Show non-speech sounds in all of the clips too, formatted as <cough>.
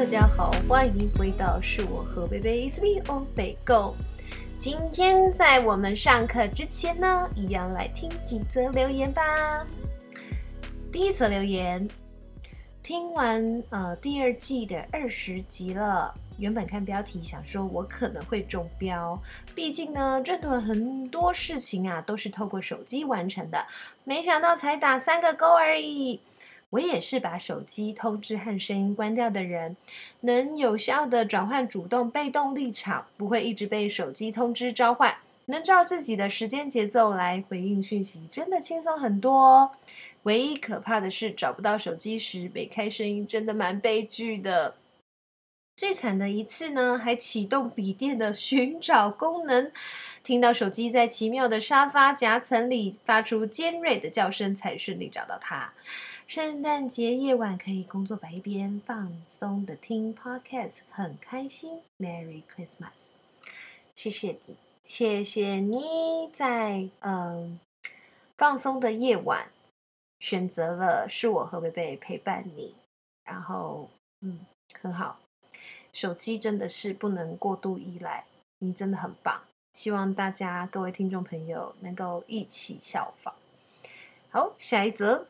大家好，欢迎回到是我和贝贝，is me 欧贝 Go。今天在我们上课之前呢，一样来听几则留言吧。第一则留言，听完呃第二季的二十集了，原本看标题想说我可能会中标，毕竟呢这段很多事情啊都是透过手机完成的，没想到才打三个勾而已。我也是把手机通知和声音关掉的人，能有效地转换主动被动立场，不会一直被手机通知召唤，能照自己的时间节奏来回应讯息，真的轻松很多哦。唯一可怕的是找不到手机时没开声音，真的蛮悲剧的。最惨的一次呢，还启动笔电的寻找功能，听到手机在奇妙的沙发夹层里发出尖锐的叫声，才顺利找到它。圣诞节夜晚可以工作白一边，放松的听 podcast，很开心。Merry Christmas！谢谢你，谢谢你在嗯放松的夜晚选择了是我和贝贝陪伴你，然后嗯很好。手机真的是不能过度依赖，你真的很棒。希望大家各位听众朋友能够一起效仿。好，下一则。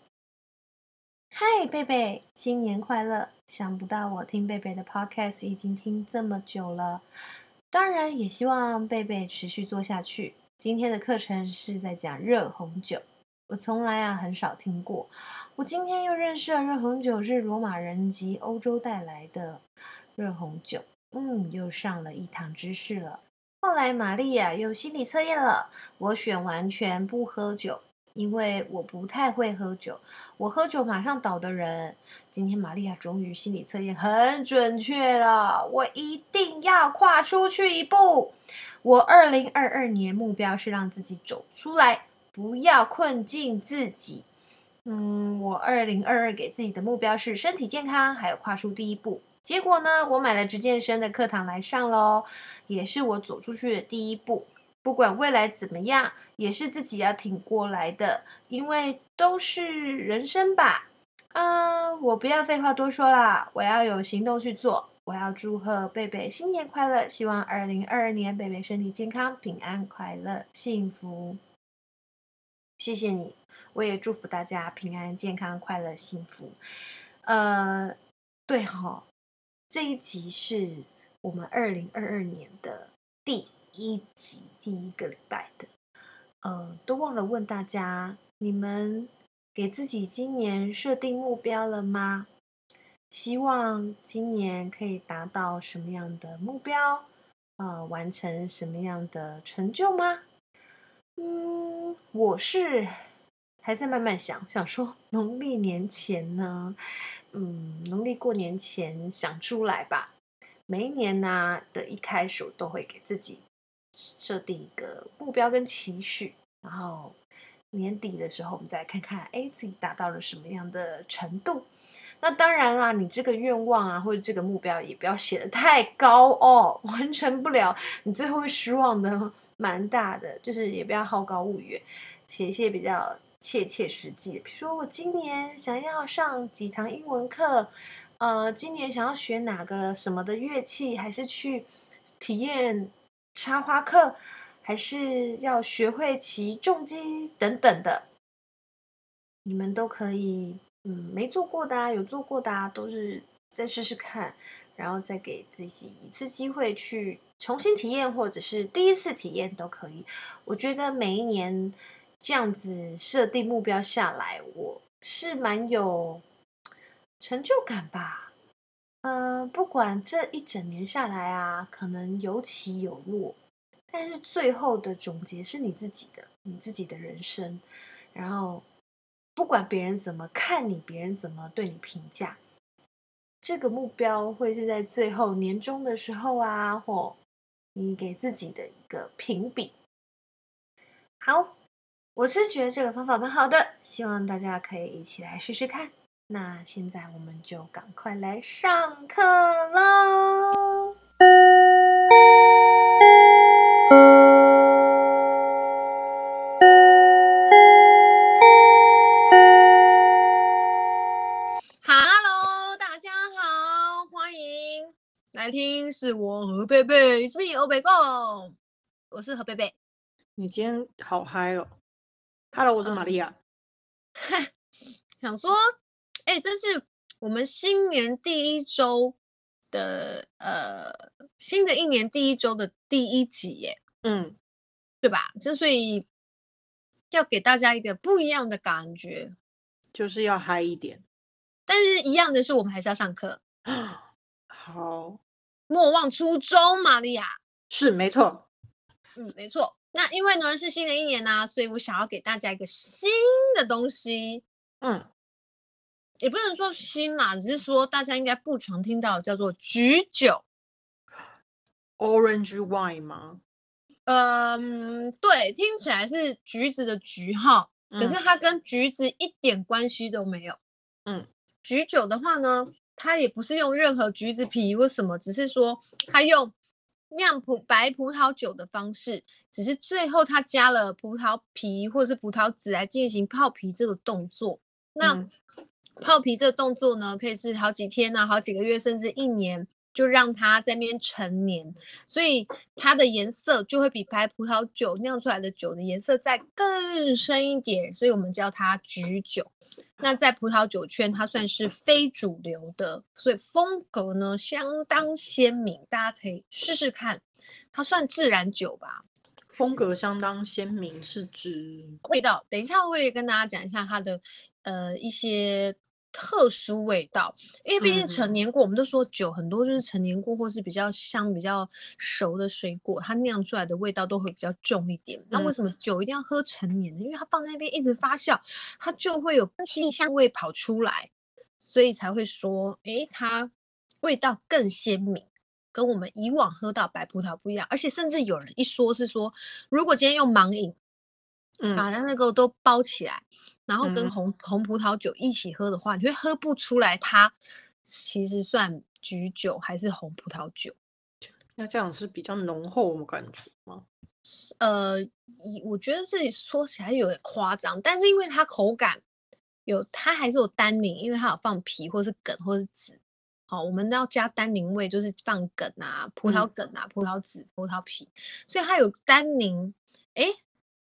嗨，贝贝，新年快乐！想不到我听贝贝的 podcast 已经听这么久了，当然也希望贝贝持续做下去。今天的课程是在讲热红酒，我从来啊很少听过。我今天又认识了热红酒是罗马人及欧洲带来的热红酒，嗯，又上了一堂知识了。后来玛利亚又心理测验了，我选完全不喝酒。因为我不太会喝酒，我喝酒马上倒的人。今天玛利亚终于心理测验很准确了，我一定要跨出去一步。我二零二二年目标是让自己走出来，不要困进自己。嗯，我二零二二给自己的目标是身体健康，还有跨出第一步。结果呢，我买了直健身的课堂来上喽，也是我走出去的第一步。不管未来怎么样，也是自己要挺过来的，因为都是人生吧。嗯，我不要废话多说啦，我要有行动去做。我要祝贺贝贝新年快乐，希望二零二二年贝贝身体健康、平安快乐、幸福。谢谢你，我也祝福大家平安健康、快乐幸福。呃，对哈，这一集是我们二零二二年的第一集，第一个礼拜的。呃，都忘了问大家，你们给自己今年设定目标了吗？希望今年可以达到什么样的目标？呃，完成什么样的成就吗？嗯，我是还在慢慢想，想说农历年前呢，嗯，农历过年前想出来吧。每一年呢的一开始，都会给自己。设定一个目标跟期许，然后年底的时候，我们再看看，哎，自己达到了什么样的程度？那当然啦，你这个愿望啊，或者这个目标，也不要写得太高哦，<laughs> 完成不了，你最后会失望的，蛮大的。就是也不要好高骛远，写一些比较切切实际的，比如说我今年想要上几堂英文课，呃，今年想要学哪个什么的乐器，还是去体验。插花课，还是要学会骑重机等等的，你们都可以，嗯，没做过的啊，有做过的啊，都是再试试看，然后再给自己一次机会去重新体验，或者是第一次体验都可以。我觉得每一年这样子设定目标下来，我是蛮有成就感吧。呃，不管这一整年下来啊，可能有起有落，但是最后的总结是你自己的，你自己的人生。然后，不管别人怎么看你，别人怎么对你评价，这个目标会是在最后年终的时候啊，或你给自己的一个评比。好，我是觉得这个方法蛮好的，希望大家可以一起来试试看。那现在我们就赶快来上课喽！Hello，大家好，欢迎是我和贝贝，It's me 欧北共，我是何贝贝。你今天好嗨哦！Hello，我是玛利亚。<laughs> 想说，哎、欸，这是我们新年第一周的呃，新的一年第一周的第一集耶。嗯，对吧？之所以要给大家一个不一样的感觉，就是要嗨一点。但是一样的是，我们还是要上课。<gasps> 好，莫忘初衷，玛利亚。是，没错。嗯，没错。那因为呢是新的一年呢、啊，所以我想要给大家一个新的东西。嗯，也不能说新嘛，只是说大家应该不常听到叫做橘酒，Orange wine 吗？嗯，对，听起来是橘子的橘哈，可是它跟橘子一点关系都没有。嗯，橘酒的话呢，它也不是用任何橘子皮或什么，只是说它用。酿葡白葡萄酒的方式，只是最后它加了葡萄皮或者是葡萄籽来进行泡皮这个动作。那、嗯、泡皮这个动作呢，可以是好几天呢、啊，好几个月，甚至一年，就让它在那边陈年，所以它的颜色就会比白葡萄酒酿出来的酒的颜色再更深一点，所以我们叫它橘酒。那在葡萄酒圈，它算是非主流的，所以风格呢相当鲜明，大家可以试试看。它算自然酒吧？风格相当鲜明是指味道？等一下我会跟大家讲一下它的呃一些。特殊味道，因为毕竟陈年过，嗯、我们都说酒很多就是陈年过或是比较香、比较熟的水果，它酿出来的味道都会比较重一点。那为什么酒一定要喝陈年呢？因为它放在那边一直发酵，它就会有新香味跑出来，所以才会说，诶，它味道更鲜明，跟我们以往喝到白葡萄不一样。而且甚至有人一说是说，如果今天用盲饮。嗯，把它那个都包起来，然后跟红、嗯、红葡萄酒一起喝的话，你会喝不出来它其实算橘酒还是红葡萄酒。那这样是比较浓厚的感觉吗？呃，我觉得这里说起来有点夸张，但是因为它口感有，它还是有单宁，因为它有放皮或是梗或是籽。好，我们要加单宁味，就是放梗啊、葡萄梗啊、葡萄籽、葡萄皮，所以它有单宁。哎。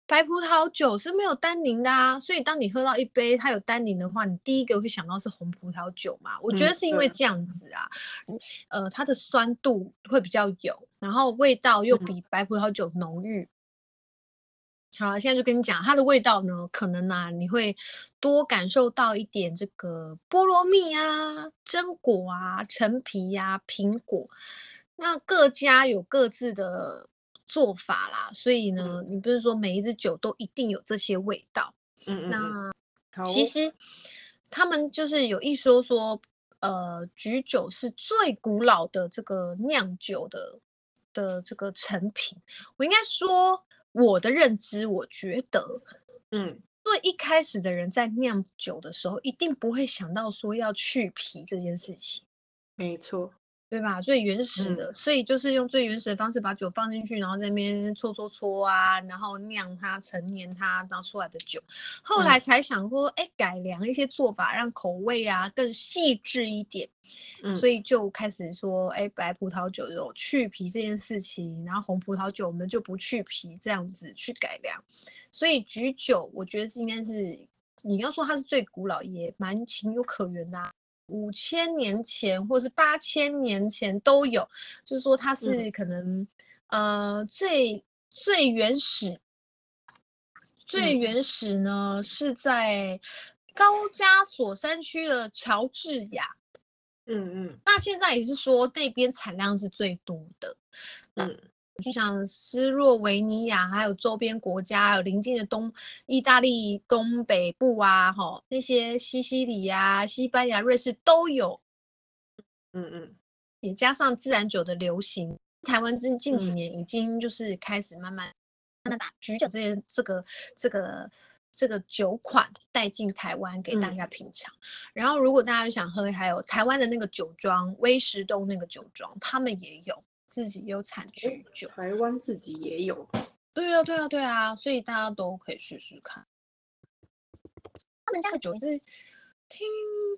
白葡萄酒是没有单宁的啊，所以当你喝到一杯它有单宁的话，你第一个会想到是红葡萄酒嘛？我觉得是因为这样子啊，嗯、呃，它的酸度会比较有，然后味道又比白葡萄酒浓郁。嗯、好，现在就跟你讲它的味道呢，可能啊你会多感受到一点这个菠萝蜜啊、榛果啊、陈皮呀、啊、苹果，那各家有各自的。做法啦，所以呢，嗯、你不是说每一支酒都一定有这些味道？嗯嗯。那其实他们就是有一说说，呃，橘酒是最古老的这个酿酒的的这个成品。我应该说，我的认知，我觉得，嗯，最一开始的人在酿酒的时候，一定不会想到说要去皮这件事情。没错。对吧？最原始的，嗯、所以就是用最原始的方式把酒放进去，然后在那边搓搓搓啊，然后酿它、陈年它，然后出来的酒。后来才想说，哎、嗯，改良一些做法，让口味啊更细致一点。嗯、所以就开始说，哎，白葡萄酒有去皮这件事情，然后红葡萄酒我们就不去皮，这样子去改良。所以橘酒，我觉得是应该是你要说它是最古老，也蛮情有可原的、啊。五千年前或是八千年前都有，就是说它是可能、嗯、呃最最原始，最原始呢、嗯、是在高加索山区的乔治亚，嗯嗯，那现在也是说那边产量是最多的，嗯。就像斯洛维尼亚，还有周边国家，还有邻近的东意大利东北部啊，哈，那些西西里啊、西班牙、瑞士都有。嗯嗯，也加上自然酒的流行，台湾近近几年已经就是开始慢慢慢慢把橘酒这些这个这个这个酒款带进台湾给大家品尝。嗯、然后，如果大家想喝，还有台湾的那个酒庄威石东那个酒庄，他们也有。自己有产橘酒，台湾自己也有。对啊，对啊，对啊，所以大家都可以试试看。他们家的酒是听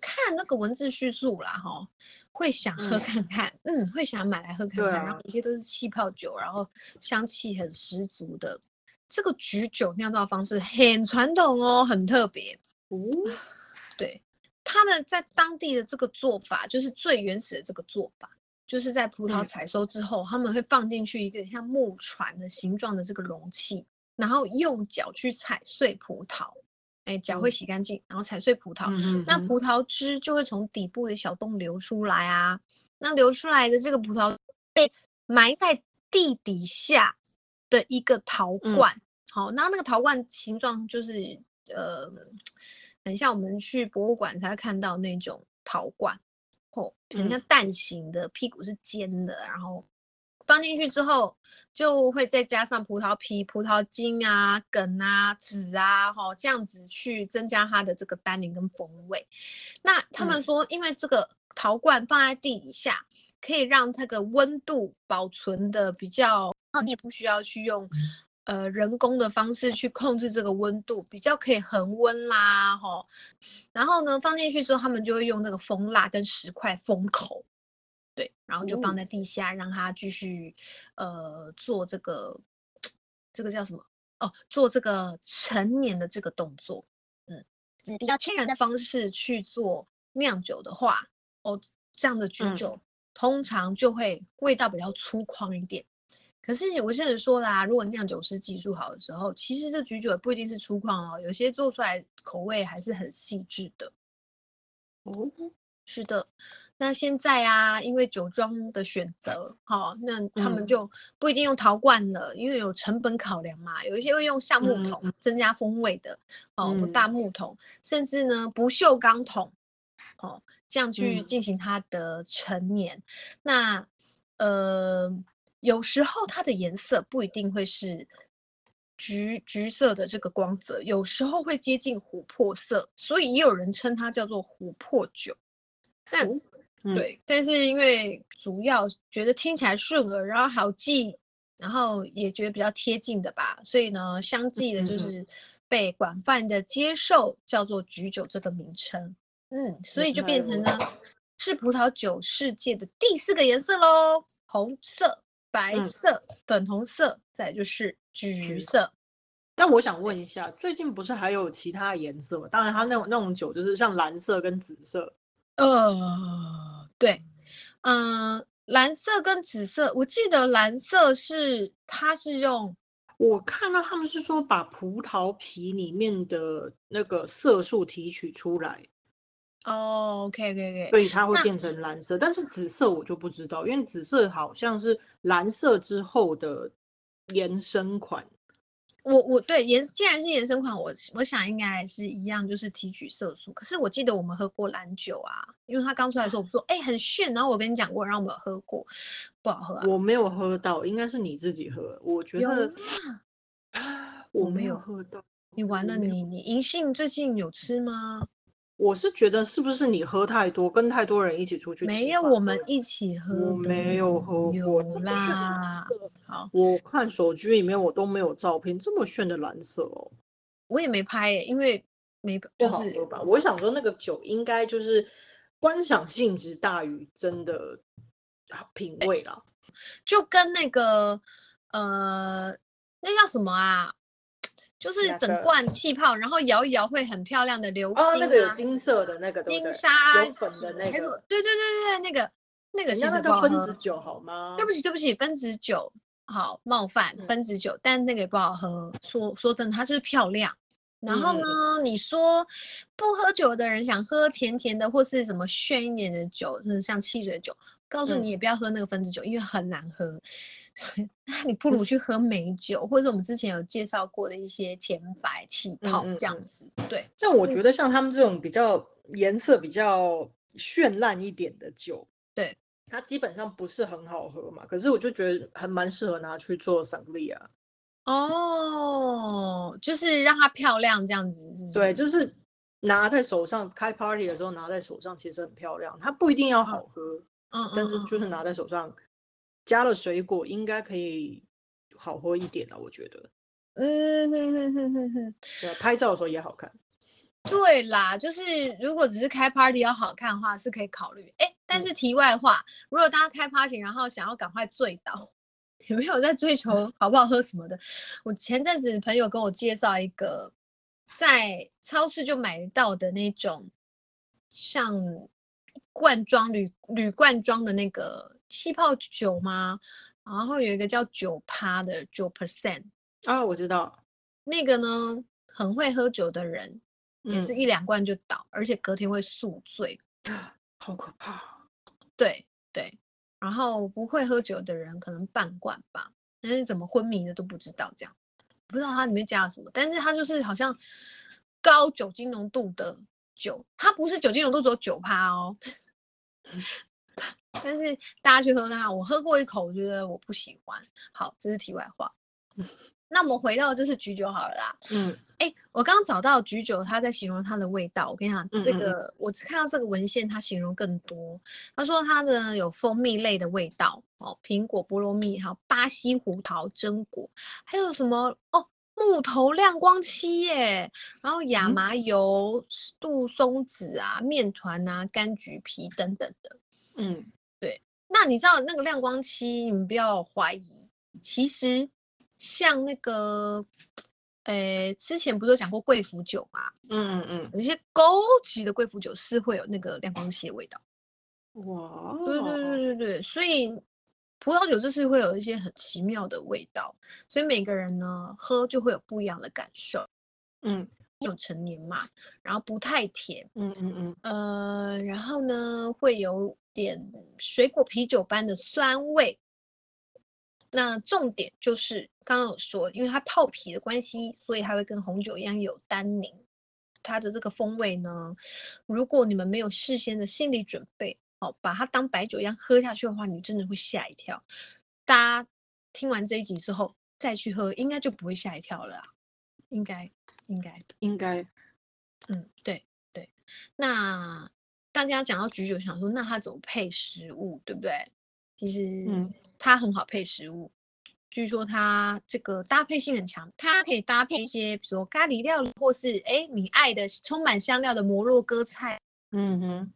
看那个文字叙述啦，哈，会想喝看看，嗯，嗯，会想买来喝看看。啊、然后有些都是气泡酒，然后香气很十足的。这个菊酒酿造方式很传统哦，很特别。哦，对，它的在当地的这个做法，就是最原始的这个做法，就是在葡萄采收之后，嗯、他们会放进去一个像木船的形状的这个容器，然后用脚去踩碎葡萄。哎，脚会洗干净，然后踩碎葡萄，那葡萄汁就会从底部的小洞流出来啊。那流出来的这个葡萄被埋在地底下的一个陶罐，嗯、好，那那个陶罐形状就是呃，很像我们去博物馆才会看到那种陶罐，哦，很像蛋形的，屁股是尖的，然后。放进去之后，就会再加上葡萄皮、葡萄筋啊、梗啊、籽啊，哈，这样子去增加它的这个单宁跟风味。那他们说，因为这个陶罐放在地底下，可以让这个温度保存的比较，你也不需要去用呃人工的方式去控制这个温度，比较可以恒温啦，哈。然后呢，放进去之后，他们就会用那个蜂蜡跟石块封口。对，然后就放在地下，让它继续，呃，做这个，这个叫什么？哦，做这个陈年的这个动作，嗯，比较天然的方式去做酿酒的话，哦，这样的橘酒、嗯、通常就会味道比较粗犷一点。可是我现在说啦，如果酿酒师技术好的时候，其实这橘酒也不一定是粗犷哦，有些做出来口味还是很细致的。哦。是的，那现在啊，因为酒庄的选择，好、哦，那他们就不一定用陶罐了，嗯、因为有成本考量嘛。有一些会用橡木桶，嗯、增加风味的，哦，嗯、大木桶，甚至呢不锈钢桶，哦，这样去进行它的陈年。嗯、那呃，有时候它的颜色不一定会是橘橘色的这个光泽，有时候会接近琥珀色，所以也有人称它叫做琥珀酒。但、嗯、对，但是因为主要觉得听起来顺耳，然后好记，然后也觉得比较贴近的吧，所以呢，相继的就是被广泛的接受，叫做橘酒这个名称。嗯，所以就变成了是葡萄酒世界的第四个颜色喽：红色、白色、嗯、粉红色，再就是橘色。但我想问一下，最近不是还有其他颜色吗？当然，它那种那种酒就是像蓝色跟紫色。呃，对，嗯、呃，蓝色跟紫色，我记得蓝色是它是用，我看到他们是说把葡萄皮里面的那个色素提取出来。哦，OK OK OK，所以它会变成蓝色，但是紫色我就不知道，因为紫色好像是蓝色之后的延伸款。我我对延既然是延伸款，我我想应该还是一样，就是提取色素。可是我记得我们喝过蓝酒啊，因为它刚出来的时候，我说哎、欸、很炫，然后我跟你讲过，然后我们有喝过，不好喝啊。我没有喝到，应该是你自己喝。我觉得我没有喝到。你完了，你你银杏最近有吃吗？我是觉得是不是你喝太多，跟太多人一起出去吃？没有，我们一起喝。我没有喝过啦。好，我看手机里面我都没有照片，这么炫的蓝色哦。我也没拍耶，因为没不好喝吧？我想说那个酒应该就是观赏性质大于真的品味了，就跟那个呃，那叫什么啊？就是整罐气泡，然后摇一摇会很漂亮的流星啊，那个有金色的那个金沙有粉的那个，对对对对对，那个那个其实不好喝。分子酒好吗？对不起对不起，分子酒好冒犯分子酒，但那个也不好喝。说说真的，它就是漂亮。然后呢，你说不喝酒的人想喝甜甜的或是什么炫一点的酒，就是像汽水酒，告诉你也不要喝那个分子酒，因为很难喝。<laughs> 那你不如去喝美酒，或者我们之前有介绍过的一些甜白气泡这样子。嗯嗯嗯对，但我觉得像他们这种比较颜色比较绚烂一点的酒，对，它基本上不是很好喝嘛。可是我就觉得还蛮适合拿去做桑丽啊。哦，就是让它漂亮这样子是不是？对，就是拿在手上开 party 的时候拿在手上，其实很漂亮。它不一定要好喝，嗯，嗯，但是就是拿在手上。加了水果应该可以好喝一点了，我觉得。嗯哼哼哼哼哼，对，拍照的时候也好看。对啦，就是如果只是开 party 要好看的话，是可以考虑。哎，但是题外话，嗯、如果大家开 party 然后想要赶快醉倒，<laughs> 有没有在追求 <laughs> 好不好喝什么的？我前阵子朋友跟我介绍一个在超市就买得到的那种，像罐装铝铝罐装的那个气泡酒吗？然后有一个叫九趴的九 percent 啊，我知道那个呢，很会喝酒的人。也是一两罐就倒，嗯，而且隔天会宿醉，<sniffs> 好可怕。对对，然后不会喝酒的人可能半罐吧，但是怎么昏迷的都不知道，这样不知道它里面加了什么，但是它就是好像高酒精浓度的酒，它不是酒精浓度只有九趴哦。<laughs> 但是大家去喝它，我喝过一口，我觉得我不喜欢。好，这是题外话。那我们回到这是菊酒好了啦。嗯，哎、欸，我刚刚找到菊酒，他在形容它的味道。我跟你讲，这个嗯嗯我看到这个文献，它形容更多。他说它的有蜂蜜类的味道哦，苹果、菠萝蜜，还有巴西胡桃、榛果，还有什么哦，木头亮光漆耶，然后亚麻油、杜松子啊、面团啊、柑橘皮等等的。嗯，对。那你知道那个亮光漆，你们不要怀疑，其实。像那个，呃、欸，之前不是有讲过贵腐酒嘛？嗯嗯嗯，有些高级的贵腐酒是会有那个亮光漆的味道。哇，对对对对对，所以葡萄酒就是会有一些很奇妙的味道，所以每个人呢喝就会有不一样的感受。嗯，有成年嘛，然后不太甜。嗯嗯嗯，呃，然后呢会有点水果啤酒般的酸味。那重点就是刚刚有说，因为它泡皮的关系，所以它会跟红酒一样有单宁。它的这个风味呢，如果你们没有事先的心理准备，哦，把它当白酒一样喝下去的话，你真的会吓一跳。大家听完这一集之后再去喝，应该就不会吓一跳了啊。应该，应该，应该。嗯，对对。那大家讲到橘酒，想说那它怎么配食物，对不对？其实，嗯，它很好配食物。嗯、据说它这个搭配性很强，它可以搭配一些，比如说咖喱料理，或是哎你爱的充满香料的摩洛哥菜。嗯哼，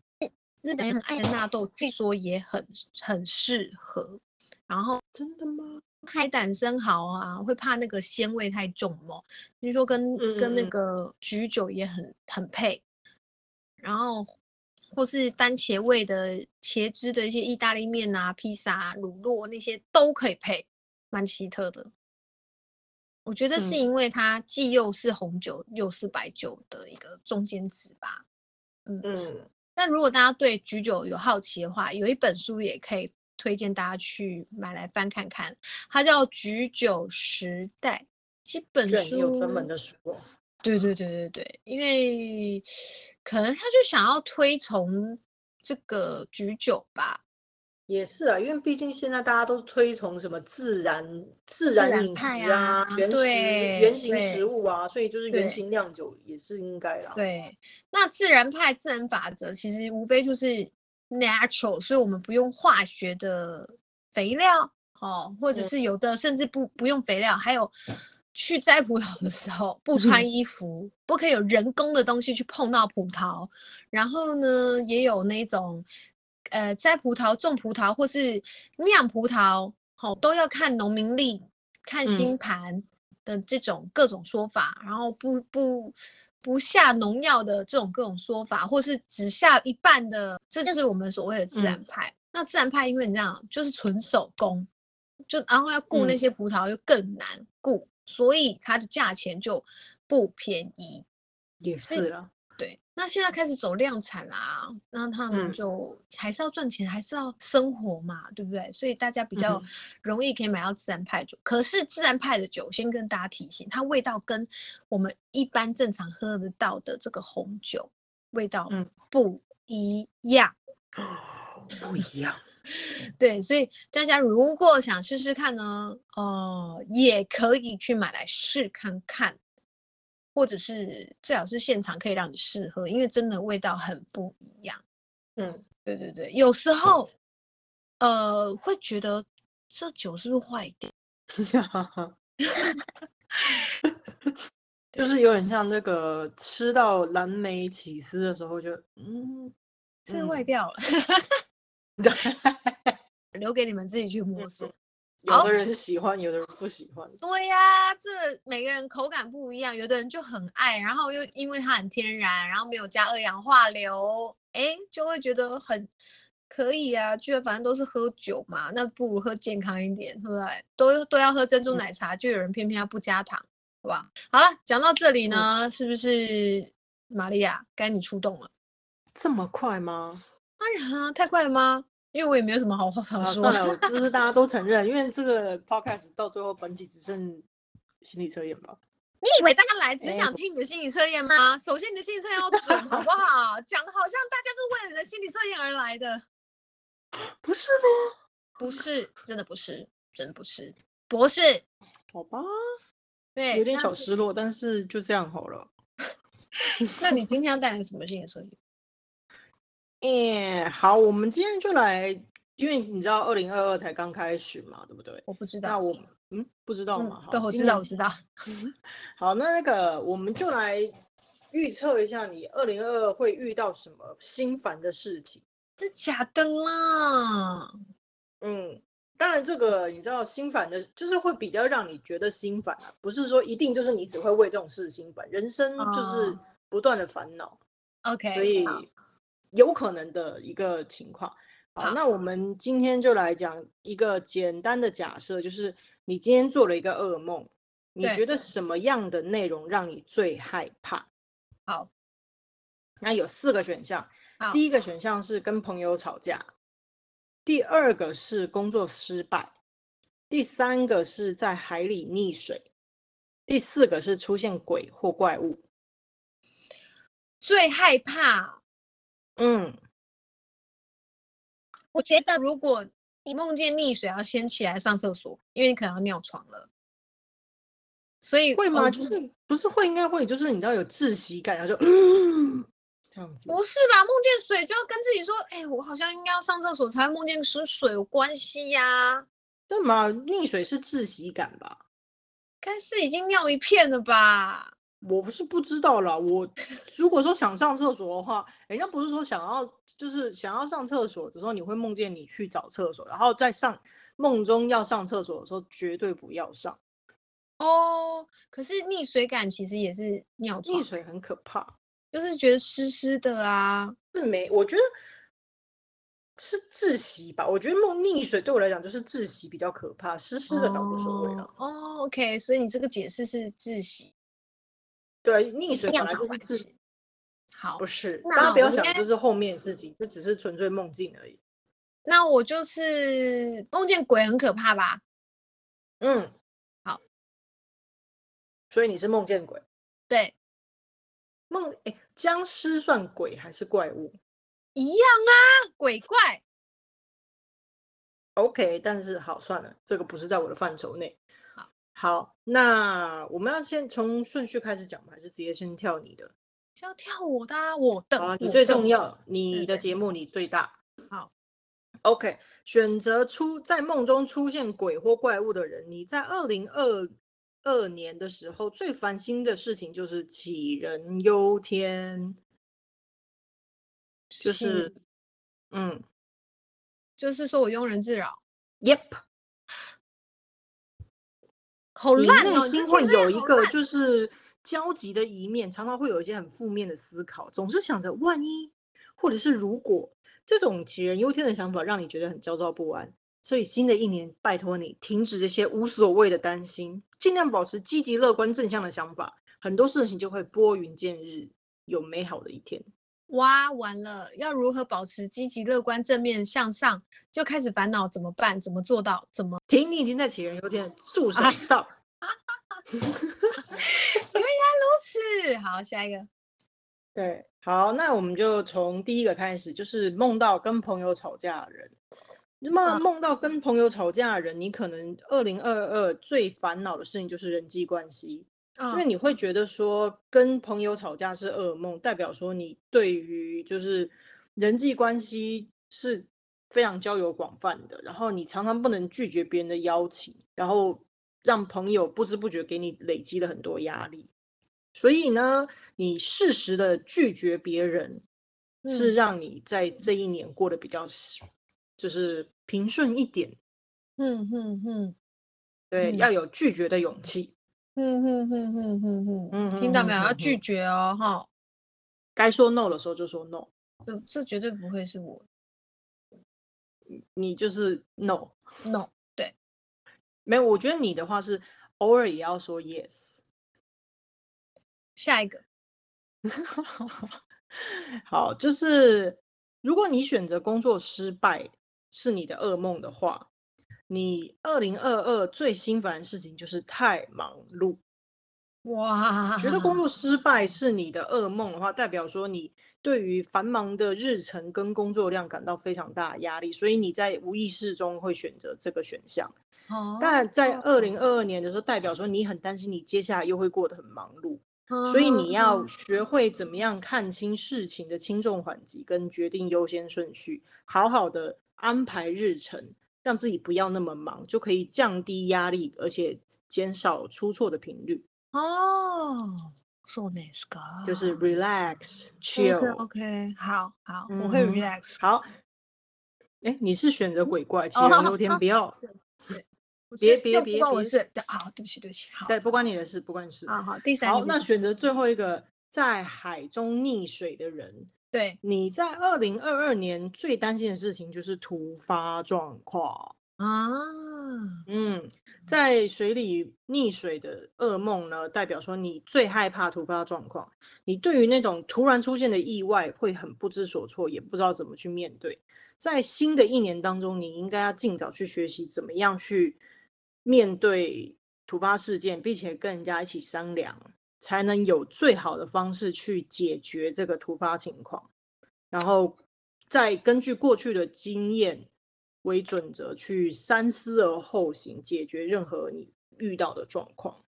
日本人很爱的纳豆，据说也很很适合。然后真的吗？海胆生蚝啊，会怕那个鲜味太重哦。听说跟跟那个菊酒也很很配。然后。或是番茄味的茄汁的一些意大利面啊、披萨、啊、乳酪那些都可以配，蛮奇特的。我觉得是因为它既又是红酒、嗯、又是白酒的一个中间值吧。嗯嗯。但如果大家对菊酒有好奇的话，有一本书也可以推荐大家去买来翻看看，它叫《菊酒时代》，这本书有专门的书。对对对对对，因为可能他就想要推崇这个菊酒吧，也是啊，因为毕竟现在大家都推崇什么自然自然饮食啊，啊原食原型食物啊，所以就是原型酿酒也是应该啦。对，那自然派自然法则其实无非就是 natural，所以我们不用化学的肥料哦，或者是有的甚至不不用肥料，还有。去摘葡萄的时候不穿衣服，嗯，不可以有人工的东西去碰到葡萄。然后呢，也有那种，呃，摘葡萄、种葡萄或是酿葡萄，好，都要看农民历、看星盘的这种各种说法。嗯，然后不不不下农药的这种各种说法，或是只下一半的，这就是我们所谓的自然派。嗯，那自然派，因为你这样就是纯手工，就然后要雇那些葡萄又更难顾。所以它的价钱就不便宜，也是了。对，那现在开始走量产啦，那他们就还是要赚钱，嗯，还是要生活嘛，对不对？所以大家比较容易可以买到自然派酒。嗯，可是自然派的酒，先跟大家提醒，它味道跟我们一般正常喝得到的这个红酒味道不一样，嗯，不一样。<laughs> 对，所以大家如果想试试看呢，哦、呃，也可以去买来试看看，或者是最好是现场可以让你试喝，因为真的味道很不一样。嗯，对对对，有时候，呃，会觉得这酒是不是坏掉？<laughs> 就是有点像那个吃到蓝莓起司的时候就，就嗯，是坏掉了，<laughs> 对，留给你们自己去摸索。有的人喜欢，有的人不喜欢。对呀、啊，这每个人口感不一样，有的人就很爱，然后又因为它很天然，然后没有加二氧化硫，哎，就会觉得很可以啊。居然反正都是喝酒嘛，那不如喝健康一点，对不对？都都要喝珍珠奶茶，嗯、就有人偏偏要不加糖，好吧？好了，讲到这里呢，嗯、是不是玛利亚该你出动了？这么快吗？当然啊，太快了吗？因为我也没有什么好话好说，算了，<laughs> 就是大家都承认，因为这个 podcast 到最后本集只剩心理测验吧。你以为大家来只是想听你的心理测验吗？首先你的心理测验要准，好不好？讲的好像大家是为了你的心理测验而来的，<laughs> 不是吗？不是，真的不是，真的不是，不是。好吧，对，有点小失落，但是就这样好了。<laughs> 那你今天要带来什么心理测验？哎，好，我们今天就来，因为你知道二零二二才刚开始嘛，对不对？我不知道。那我嗯，不知道吗？对，我知道，我知道。<laughs> 好，那那个我们就来预测一下，你二零二二会遇到什么心烦的事情？是假的啦。嗯，当然这个你知道心烦的，就是会比较让你觉得心烦啊，不是说一定就是你只会为这种事心烦，人生就是不断的烦恼。OK，所以。有可能的一个情况。好，好，那我们今天就来讲一个简单的假设，就是你今天做了一个噩梦，你觉得什么样的内容让你最害怕？好，那有四个选项。第一个选项是跟朋友吵架，第二个是工作失败，第三个是在海里溺水，第四个是出现鬼或怪物。最害怕。嗯，我觉得如果你梦见溺水，要先起来上厕所，因为你可能要尿床了。所以会吗？就是不是会应该会，就是你知道有窒息感，然后就嗯这样子。不是吧？梦见水就要跟自己说，哎、欸，我好像应该要上厕所才会梦见是水有关系呀、啊。对吗？溺水是窒息感吧？该是已经尿一片了吧？我不是不知道啦，我如果说想上厕所的话，人家不是说想要就是想要上厕所的时候，你会梦见你去找厕所，然后在上梦中要上厕所的时候，绝对不要上。哦，可是溺水感其实也是尿床，溺水很可怕，就是觉得湿湿的啊。是没，我觉得是窒息吧。我觉得梦溺水对我来讲就是窒息比较可怕，湿湿的倒无所谓了。哦，OK，所以你这个解释是窒息。对，溺水本来就是自己好，不是大家不要想，就是后面的事情，就只是纯粹梦境而已。那我就是梦见鬼很可怕吧？嗯，好。所以你是梦见鬼？对，梦哎，僵尸算鬼还是怪物？一样啊，鬼怪。OK，但是好算了，这个不是在我的范畴内。好，那我们要先从顺序开始讲吗？还是直接先跳你的？先要跳我的，啊，我的。好，你最重要，你的节目你最大。好，OK，选择出在梦中出现鬼或怪物的人，你在二零二二年的时候最烦心的事情就是杞人忧天，就是，是嗯，就是说我庸人自扰。Yep。好烂哦！你内心会有一个就是焦急的一面，常常会有一些很负面的思考，总是想着万一或者是如果这种杞人忧天的想法，让你觉得很焦躁不安。所以新的一年，拜托你停止这些无所谓的担心，尽量保持积极乐观正向的想法，很多事情就会拨云见日，有美好的一天。哇，完了！要如何保持积极乐观、正面向上？就开始烦恼怎么办？怎么做到？怎么停？你已经在杞人忧天，住手！Stop！<laughs> 原来如此。好，下一个。<laughs> 对，好，那我们就从第一个开始，就是梦到跟朋友吵架的人。那么梦到跟朋友吵架的人，你可能二零二二最烦恼的事情就是人际关系。因为你会觉得说跟朋友吵架是噩梦，代表说你对于就是人际关系是非常交友广泛的，然后你常常不能拒绝别人的邀请，然后让朋友不知不觉给你累积了很多压力。所以呢，你适时的拒绝别人，嗯、是让你在这一年过得比较就是平顺一点。嗯嗯嗯，对，嗯、要有拒绝的勇气。嗯嗯嗯嗯嗯嗯，听到没有？要拒绝哦，哈。该说 no 的时候就说 no。这这绝对不会是我。你就是 no no 对，没有。我觉得你的话是偶尔也要说 yes。下一个，<laughs> 好，就是如果你选择工作失败是你的噩梦的话，你二零二二最心烦的事情就是太忙碌。哇，觉得工作失败是你的噩梦的话，代表说你对于繁忙的日程跟工作量感到非常大的压力，所以你在无意识中会选择这个选项。哦，但在二零二二年的时候，代表说你很担心你接下来又会过得很忙碌，所以你要学会怎么样看清事情的轻重缓急，跟决定优先顺序，好好的安排日程，让自己不要那么忙，就可以降低压力，而且减少出错的频率。哦，so nice 就是 relax，chill。OK，OK，好好，我会 relax。好，哎，你是选择鬼怪，杞人忧天，不要，别别别，关我事。好，对不起，对不起。好对，不关你的事，不关你事。好好，第三。好，那选择最后一个在海中溺水的人。对，你在二零二二年最担心的事情就是突发状况。啊，嗯，在水里溺水的噩梦呢，代表说你最害怕突发状况。你对于那种突然出现的意外会很不知所措，也不知道怎么去面对。在新的一年当中，你应该要尽早去学习怎么样去面对突发事件，并且跟人家一起商量，才能有最好的方式去解决这个突发情况。然后再根据过去的经验。为准则去三思而后行，解决任何你遇到的状况。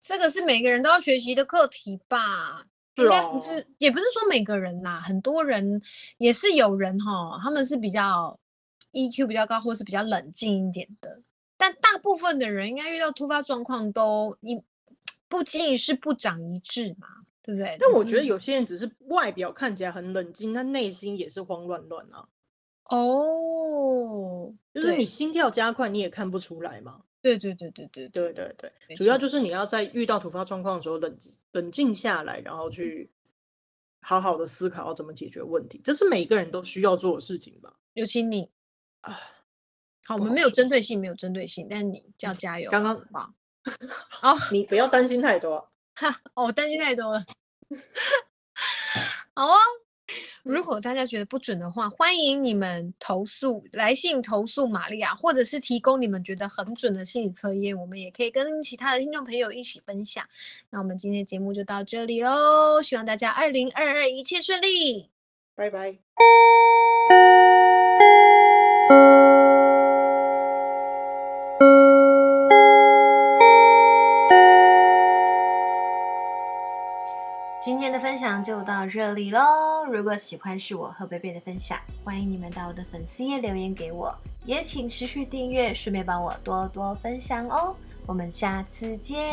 这个是每个人都要学习的课题吧？应该不是，也不是说每个人啦，很多人也是有人哈，他们是比较 EQ 比较高，或是比较冷静一点的。但大部分的人应该遇到突发状况都一不仅仅是不长一智嘛，对不对？但我觉得有些人只是外表看起来很冷静，但内心也是慌乱乱啊。哦，就是你心跳加快，你也看不出来嘛。对对对对对对对对，主要就是你要在遇到突发状况的时候冷冷静下来，然后去好好的思考要怎么解决问题，这是每个人都需要做的事情吧。尤其你啊，好，我们没有针对性，没有针对性，但是你要加油。刚刚好，哦，<laughs> 你不要担心太多。哈，哦，我担心太多了。<laughs> 好啊。如果大家觉得不准的话，欢迎你们投诉来信投诉玛利亚，或者是提供你们觉得很准的心理测验，我们也可以跟其他的听众朋友一起分享。那我们今天节目就到这里喽，希望大家二零二二一切顺利，拜拜。今天的分享就到这里喽。如果喜欢是我和贝贝的分享，欢迎你们到我的粉丝页留言给我，也请持续订阅，顺便帮我多多分享哦。我们下次见。